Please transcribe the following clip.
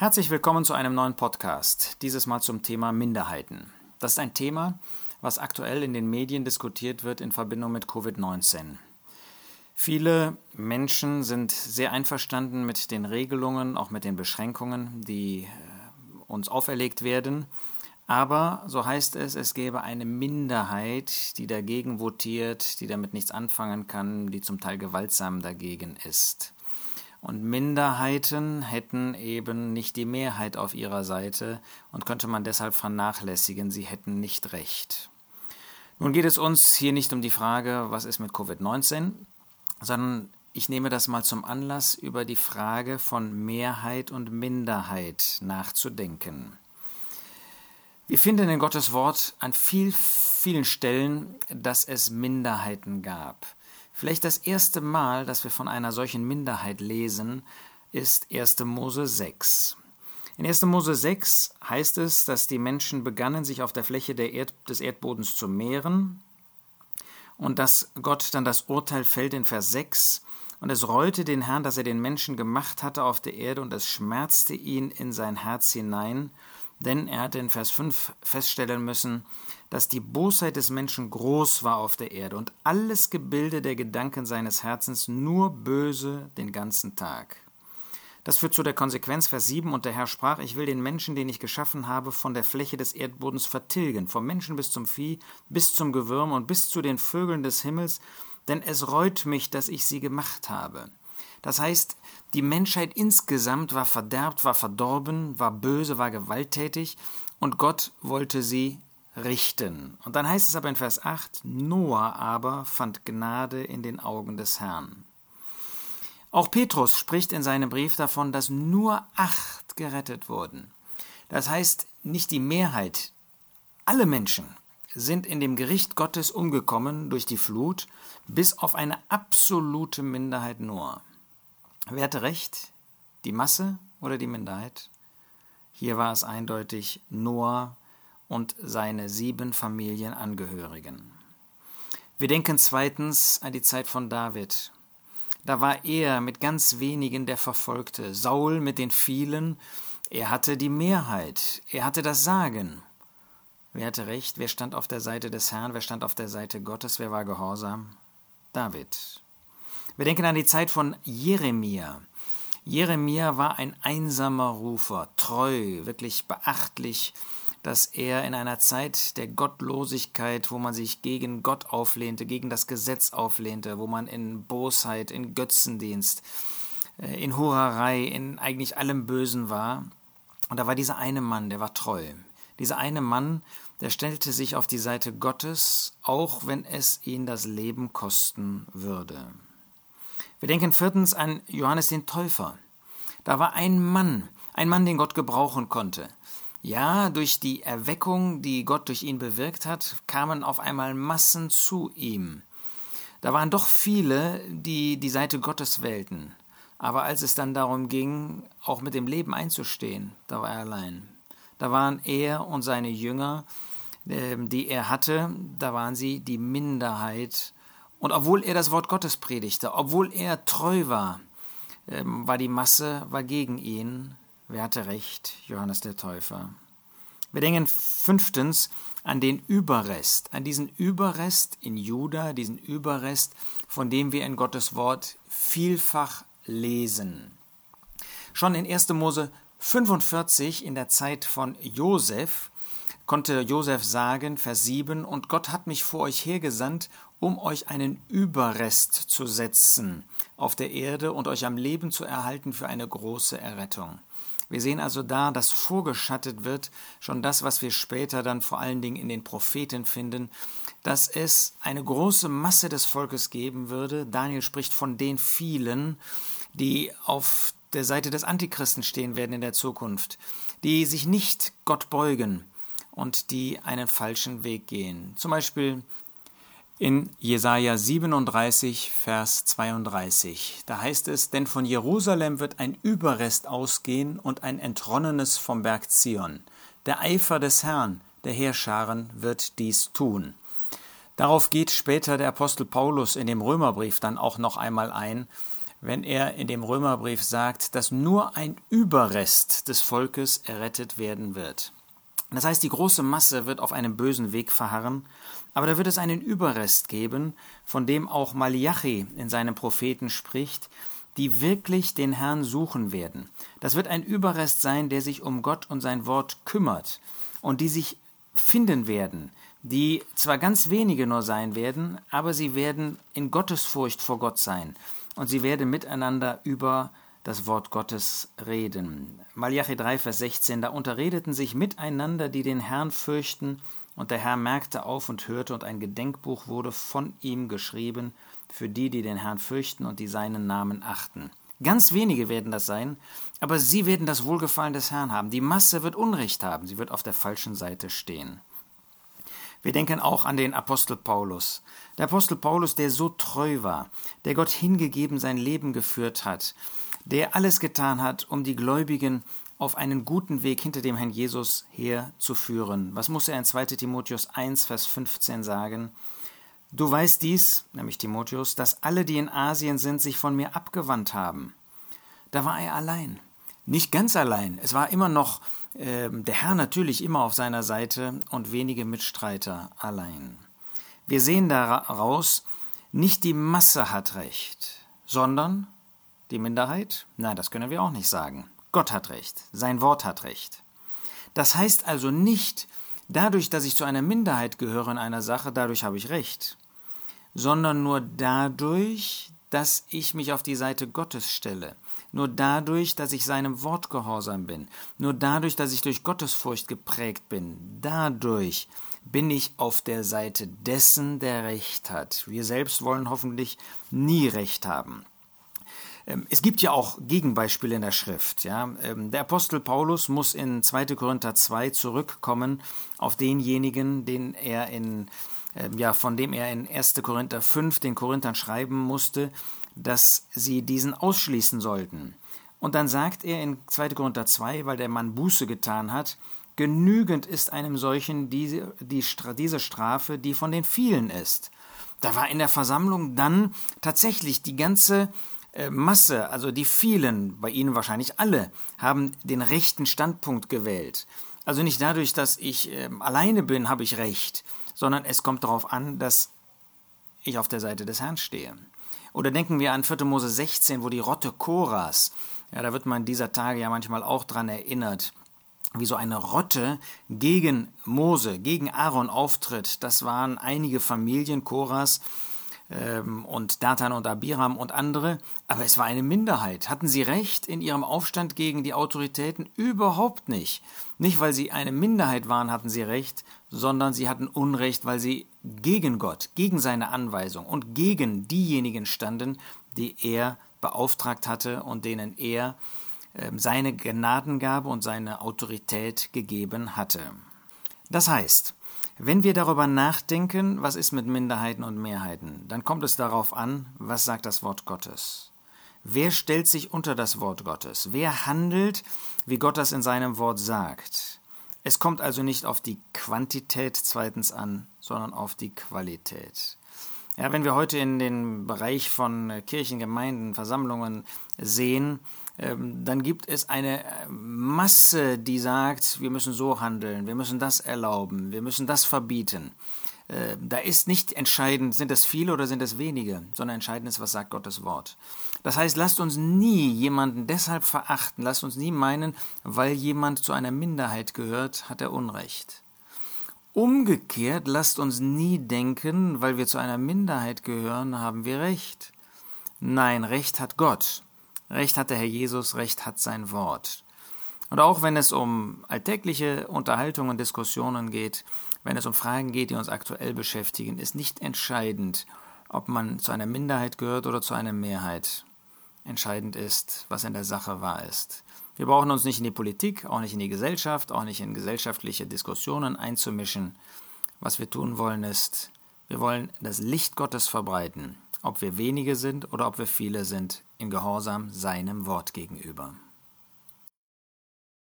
Herzlich willkommen zu einem neuen Podcast, dieses Mal zum Thema Minderheiten. Das ist ein Thema, was aktuell in den Medien diskutiert wird in Verbindung mit Covid-19. Viele Menschen sind sehr einverstanden mit den Regelungen, auch mit den Beschränkungen, die äh, uns auferlegt werden. Aber, so heißt es, es gäbe eine Minderheit, die dagegen votiert, die damit nichts anfangen kann, die zum Teil gewaltsam dagegen ist. Und Minderheiten hätten eben nicht die Mehrheit auf ihrer Seite und könnte man deshalb vernachlässigen, sie hätten nicht recht. Nun geht es uns hier nicht um die Frage, was ist mit Covid-19, sondern ich nehme das mal zum Anlass, über die Frage von Mehrheit und Minderheit nachzudenken. Wir finden in Gottes Wort an viel, vielen Stellen, dass es Minderheiten gab. Vielleicht das erste Mal, dass wir von einer solchen Minderheit lesen, ist 1. Mose 6. In 1. Mose 6 heißt es, dass die Menschen begannen, sich auf der Fläche Erd des Erdbodens zu mehren und dass Gott dann das Urteil fällt in Vers 6. Und es reute den Herrn, dass er den Menschen gemacht hatte auf der Erde, und es schmerzte ihn in sein Herz hinein, denn er hatte in Vers 5 feststellen müssen, dass die Bosheit des Menschen groß war auf der Erde und alles Gebilde der Gedanken seines Herzens nur böse den ganzen Tag. Das führt zu der Konsequenz, Vers 7, und der Herr sprach, ich will den Menschen, den ich geschaffen habe, von der Fläche des Erdbodens vertilgen, vom Menschen bis zum Vieh, bis zum Gewürm und bis zu den Vögeln des Himmels, denn es reut mich, dass ich sie gemacht habe. Das heißt, die Menschheit insgesamt war verderbt, war verdorben, war böse, war gewalttätig und Gott wollte sie richten. Und dann heißt es aber in Vers 8, Noah aber fand Gnade in den Augen des Herrn. Auch Petrus spricht in seinem Brief davon, dass nur acht gerettet wurden. Das heißt, nicht die Mehrheit, alle Menschen sind in dem Gericht Gottes umgekommen durch die Flut, bis auf eine absolute Minderheit nur. Wer hatte recht? Die Masse oder die Minderheit? Hier war es eindeutig Noah und seine sieben Familienangehörigen. Wir denken zweitens an die Zeit von David. Da war er mit ganz wenigen der Verfolgte, Saul mit den vielen, er hatte die Mehrheit, er hatte das Sagen. Wer hatte recht? Wer stand auf der Seite des Herrn? Wer stand auf der Seite Gottes? Wer war gehorsam? David. Wir denken an die Zeit von Jeremia. Jeremia war ein einsamer Rufer, treu, wirklich beachtlich, dass er in einer Zeit der Gottlosigkeit, wo man sich gegen Gott auflehnte, gegen das Gesetz auflehnte, wo man in Bosheit, in Götzendienst, äh, in Hurerei, in eigentlich allem Bösen war. Und da war dieser eine Mann, der war treu. Dieser eine Mann, der stellte sich auf die Seite Gottes, auch wenn es ihn das Leben kosten würde. Wir denken viertens an Johannes den Täufer. Da war ein Mann, ein Mann, den Gott gebrauchen konnte. Ja, durch die Erweckung, die Gott durch ihn bewirkt hat, kamen auf einmal Massen zu ihm. Da waren doch viele, die die Seite Gottes wählten. Aber als es dann darum ging, auch mit dem Leben einzustehen, da war er allein. Da waren er und seine Jünger, ähm, die er hatte, da waren sie die Minderheit und obwohl er das Wort Gottes predigte, obwohl er treu war, ähm, war die Masse war gegen ihn. Wer hatte recht? Johannes der Täufer. Wir denken fünftens an den Überrest, an diesen Überrest in Juda, diesen Überrest, von dem wir in Gottes Wort vielfach lesen. Schon in 1. Mose 45 in der Zeit von Josef konnte Josef sagen, Vers 7, und Gott hat mich vor euch hergesandt, um euch einen Überrest zu setzen auf der Erde und euch am Leben zu erhalten für eine große Errettung. Wir sehen also da, dass vorgeschattet wird, schon das, was wir später dann vor allen Dingen in den Propheten finden, dass es eine große Masse des Volkes geben würde. Daniel spricht von den vielen, die auf der Seite des Antichristen stehen werden in der Zukunft, die sich nicht Gott beugen, und die einen falschen Weg gehen. Zum Beispiel in Jesaja 37, Vers 32. Da heißt es: Denn von Jerusalem wird ein Überrest ausgehen und ein Entronnenes vom Berg Zion. Der Eifer des Herrn, der Heerscharen, wird dies tun. Darauf geht später der Apostel Paulus in dem Römerbrief dann auch noch einmal ein, wenn er in dem Römerbrief sagt, dass nur ein Überrest des Volkes errettet werden wird. Das heißt, die große Masse wird auf einem bösen Weg verharren, aber da wird es einen Überrest geben, von dem auch Malachi in seinem Propheten spricht, die wirklich den Herrn suchen werden. Das wird ein Überrest sein, der sich um Gott und sein Wort kümmert und die sich finden werden, die zwar ganz wenige nur sein werden, aber sie werden in Gottesfurcht vor Gott sein und sie werden miteinander über das Wort Gottes reden. Malachi 3, Vers 16, da unterredeten sich miteinander, die den Herrn fürchten, und der Herr merkte auf und hörte, und ein Gedenkbuch wurde von ihm geschrieben für die, die den Herrn fürchten und die seinen Namen achten. Ganz wenige werden das sein, aber sie werden das Wohlgefallen des Herrn haben. Die Masse wird Unrecht haben, sie wird auf der falschen Seite stehen. Wir denken auch an den Apostel Paulus. Der Apostel Paulus, der so treu war, der Gott hingegeben sein Leben geführt hat, der alles getan hat, um die Gläubigen auf einen guten Weg hinter dem Herrn Jesus herzuführen. Was muss er in 2 Timotheus 1, Vers 15 sagen? Du weißt dies, nämlich Timotheus, dass alle, die in Asien sind, sich von mir abgewandt haben. Da war er allein. Nicht ganz allein. Es war immer noch äh, der Herr natürlich immer auf seiner Seite und wenige Mitstreiter allein. Wir sehen daraus, nicht die Masse hat recht, sondern die Minderheit? Nein, das können wir auch nicht sagen. Gott hat recht, sein Wort hat recht. Das heißt also nicht, dadurch, dass ich zu einer Minderheit gehöre in einer Sache, dadurch habe ich recht, sondern nur dadurch, dass ich mich auf die Seite Gottes stelle, nur dadurch, dass ich seinem Wort gehorsam bin, nur dadurch, dass ich durch Gottesfurcht geprägt bin, dadurch bin ich auf der Seite dessen, der Recht hat. Wir selbst wollen hoffentlich nie Recht haben. Ähm, es gibt ja auch Gegenbeispiele in der Schrift. Ja? Ähm, der Apostel Paulus muss in 2. Korinther 2 zurückkommen auf denjenigen, den er in, ähm, ja, von dem er in 1. Korinther 5 den Korinthern schreiben musste, dass sie diesen ausschließen sollten. Und dann sagt er in 2. Korinther 2, weil der Mann Buße getan hat, genügend ist einem solchen diese, die, diese Strafe, die von den vielen ist. Da war in der Versammlung dann tatsächlich die ganze Masse, also die vielen, bei Ihnen wahrscheinlich alle, haben den rechten Standpunkt gewählt. Also nicht dadurch, dass ich äh, alleine bin, habe ich recht, sondern es kommt darauf an, dass ich auf der Seite des Herrn stehe. Oder denken wir an 4. Mose 16, wo die Rotte Koras, ja, da wird man dieser Tage ja manchmal auch dran erinnert, wie so eine Rotte gegen Mose, gegen Aaron auftritt. Das waren einige Familien Koras, ähm, und Datan und Abiram und andere, aber es war eine Minderheit. Hatten sie recht in ihrem Aufstand gegen die Autoritäten? Überhaupt nicht. Nicht, weil sie eine Minderheit waren, hatten sie recht, sondern sie hatten Unrecht, weil sie gegen Gott, gegen seine Anweisung und gegen diejenigen standen, die er beauftragt hatte und denen er äh, seine Gnadengabe und seine Autorität gegeben hatte. Das heißt, wenn wir darüber nachdenken, was ist mit Minderheiten und Mehrheiten, dann kommt es darauf an, was sagt das Wort Gottes. Wer stellt sich unter das Wort Gottes? Wer handelt, wie Gott das in seinem Wort sagt? Es kommt also nicht auf die Quantität zweitens an, sondern auf die Qualität. Ja, wenn wir heute in den Bereich von Kirchen, Gemeinden, Versammlungen sehen, dann gibt es eine äh, Masse, die sagt, wir müssen so handeln, wir müssen das erlauben, wir müssen das verbieten. Äh, da ist nicht entscheidend, sind es viele oder sind es wenige, sondern entscheidend ist, was sagt Gottes Wort. Das heißt, lasst uns nie jemanden deshalb verachten, lasst uns nie meinen, weil jemand zu einer Minderheit gehört, hat er Unrecht. Umgekehrt lasst uns nie denken, weil wir zu einer Minderheit gehören, haben wir Recht. Nein, Recht hat Gott. Recht hat der Herr Jesus, Recht hat sein Wort. Und auch wenn es um alltägliche Unterhaltungen und Diskussionen geht, wenn es um Fragen geht, die uns aktuell beschäftigen, ist nicht entscheidend, ob man zu einer Minderheit gehört oder zu einer Mehrheit. Entscheidend ist, was in der Sache wahr ist. Wir brauchen uns nicht in die Politik, auch nicht in die Gesellschaft, auch nicht in gesellschaftliche Diskussionen einzumischen. Was wir tun wollen ist, wir wollen das Licht Gottes verbreiten ob wir wenige sind oder ob wir viele sind, in Gehorsam seinem Wort gegenüber.